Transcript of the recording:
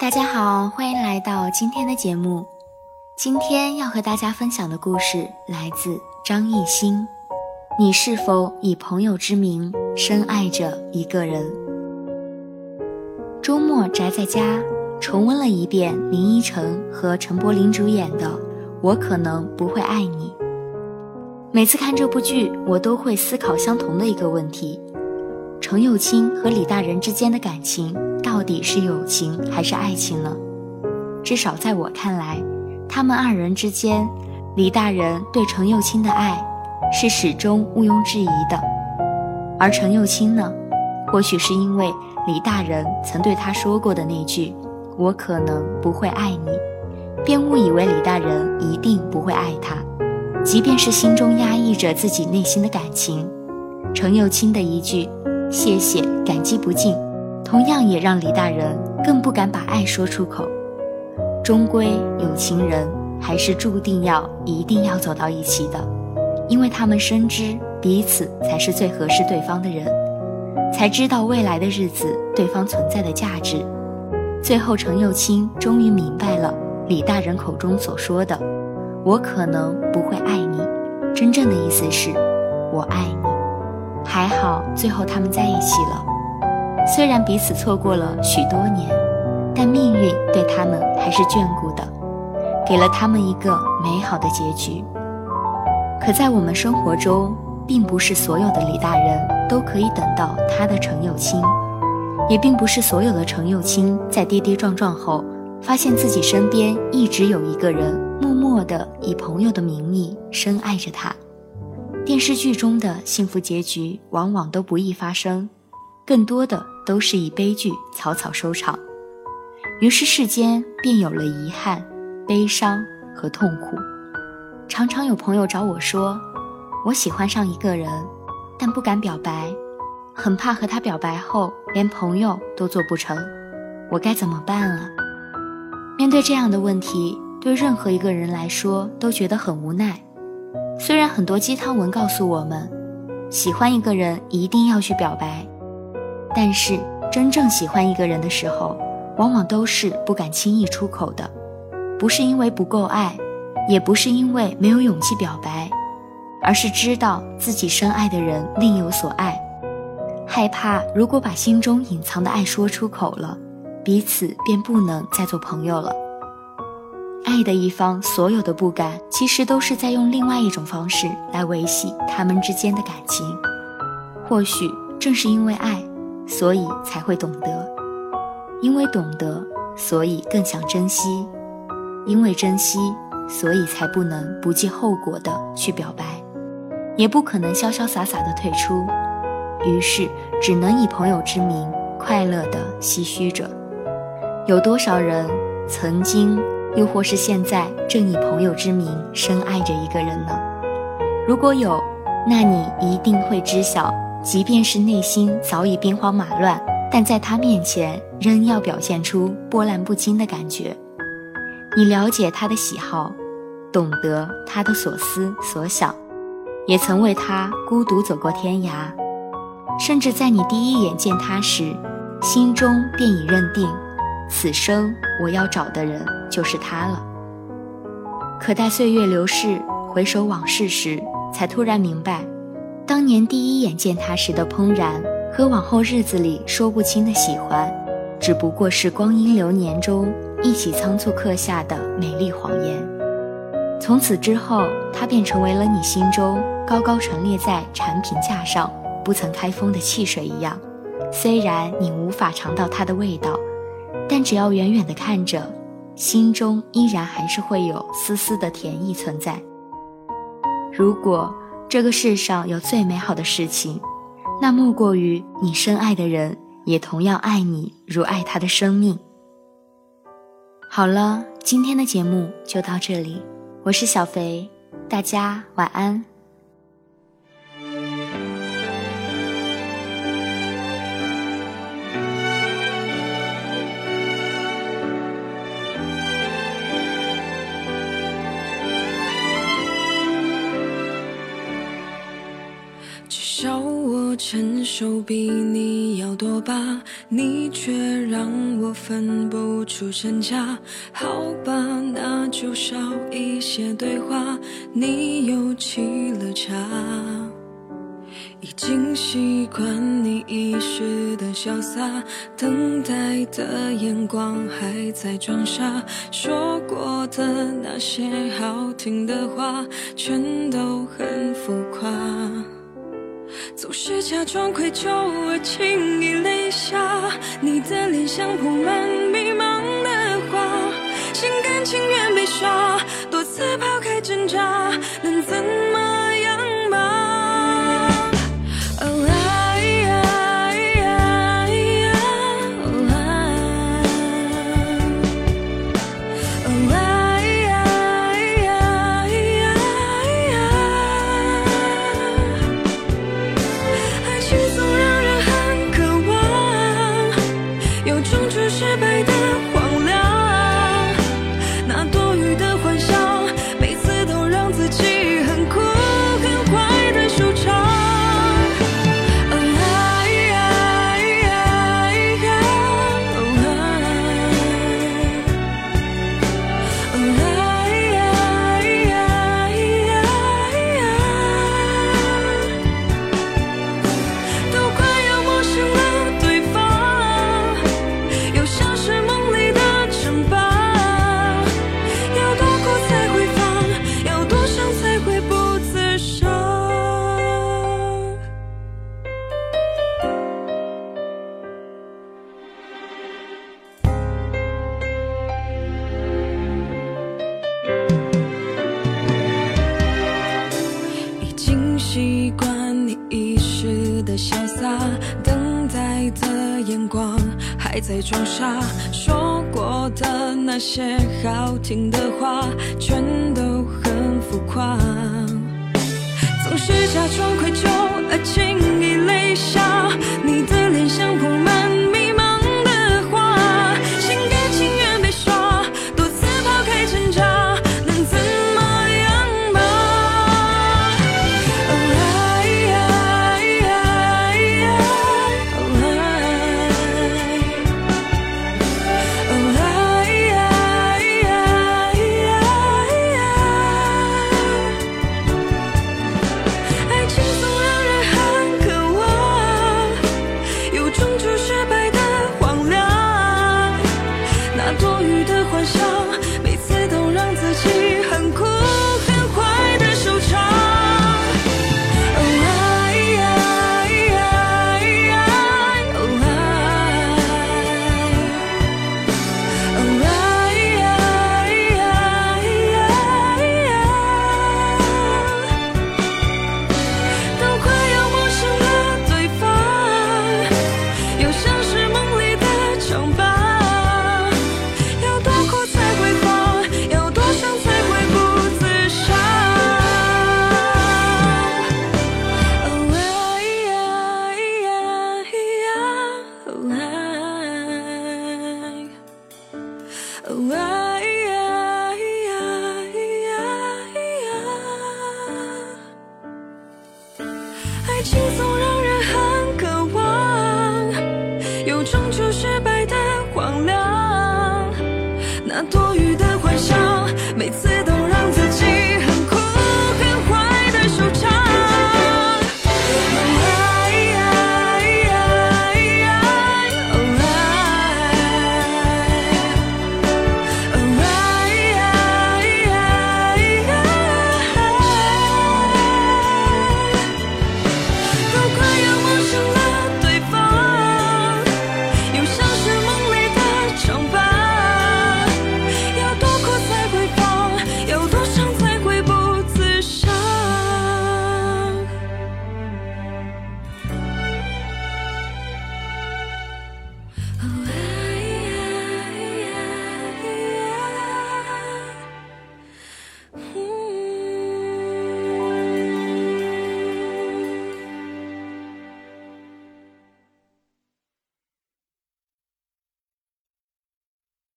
大家好，欢迎来到今天的节目。今天要和大家分享的故事来自张艺兴。你是否以朋友之名深爱着一个人？周末宅在家，重温了一遍林依晨和陈柏霖主演的《我可能不会爱你》。每次看这部剧，我都会思考相同的一个问题：程又青和李大人之间的感情到底是友情还是爱情呢？至少在我看来，他们二人之间，李大人对程又青的爱是始终毋庸置疑的，而程又青呢，或许是因为李大人曾对他说过的那句“我可能不会爱你”，便误以为李大人一定不会爱他。即便是心中压抑着自己内心的感情，程又青的一句“谢谢”感激不尽，同样也让李大人更不敢把爱说出口。终归有情人还是注定要一定要走到一起的，因为他们深知彼此才是最合适对方的人，才知道未来的日子对方存在的价值。最后，程又青终于明白了李大人口中所说的。我可能不会爱你，真正的意思是，我爱你。还好，最后他们在一起了。虽然彼此错过了许多年，但命运对他们还是眷顾的，给了他们一个美好的结局。可在我们生活中，并不是所有的李大人都可以等到他的程又青，也并不是所有的程又青在跌跌撞撞后，发现自己身边一直有一个人。默默地以朋友的名义深爱着他。电视剧中的幸福结局往往都不易发生，更多的都是以悲剧草草收场。于是世间便有了遗憾、悲伤和痛苦。常常有朋友找我说：“我喜欢上一个人，但不敢表白，很怕和他表白后连朋友都做不成，我该怎么办啊？”面对这样的问题。对任何一个人来说都觉得很无奈。虽然很多鸡汤文告诉我们，喜欢一个人一定要去表白，但是真正喜欢一个人的时候，往往都是不敢轻易出口的。不是因为不够爱，也不是因为没有勇气表白，而是知道自己深爱的人另有所爱，害怕如果把心中隐藏的爱说出口了，彼此便不能再做朋友了。爱的一方所有的不敢，其实都是在用另外一种方式来维系他们之间的感情。或许正是因为爱，所以才会懂得；因为懂得，所以更想珍惜；因为珍惜，所以才不能不计后果的去表白，也不可能潇潇洒洒的退出。于是，只能以朋友之名快乐的唏嘘着。有多少人曾经？又或是现在正以朋友之名深爱着一个人呢？如果有，那你一定会知晓，即便是内心早已兵荒马乱，但在他面前仍要表现出波澜不惊的感觉。你了解他的喜好，懂得他的所思所想，也曾为他孤独走过天涯，甚至在你第一眼见他时，心中便已认定，此生我要找的人。就是他了。可待岁月流逝，回首往事时，才突然明白，当年第一眼见他时的怦然，和往后日子里说不清的喜欢，只不过是光阴流年中一起仓促刻下的美丽谎言。从此之后，他便成为了你心中高高陈列在产品架上、不曾开封的汽水一样。虽然你无法尝到它的味道，但只要远远地看着。心中依然还是会有丝丝的甜意存在。如果这个世上有最美好的事情，那莫过于你深爱的人也同样爱你，如爱他的生命。好了，今天的节目就到这里，我是小肥，大家晚安。至少我成熟比你要多吧，你却让我分不出真假。好吧，那就少一些对话，你又沏了茶。已经习惯你一时的潇洒，等待的眼光还在装傻，说过的那些好听的话，全都很浮夸。总是假装愧疚而轻易泪下，你的脸像铺满迷茫的花，心甘情愿被耍，多次抛开挣扎，能怎光还？在装傻，说过的那些好听的话，全都很浮夸。总是假装愧疚而轻易泪下，你的脸像布满。轻松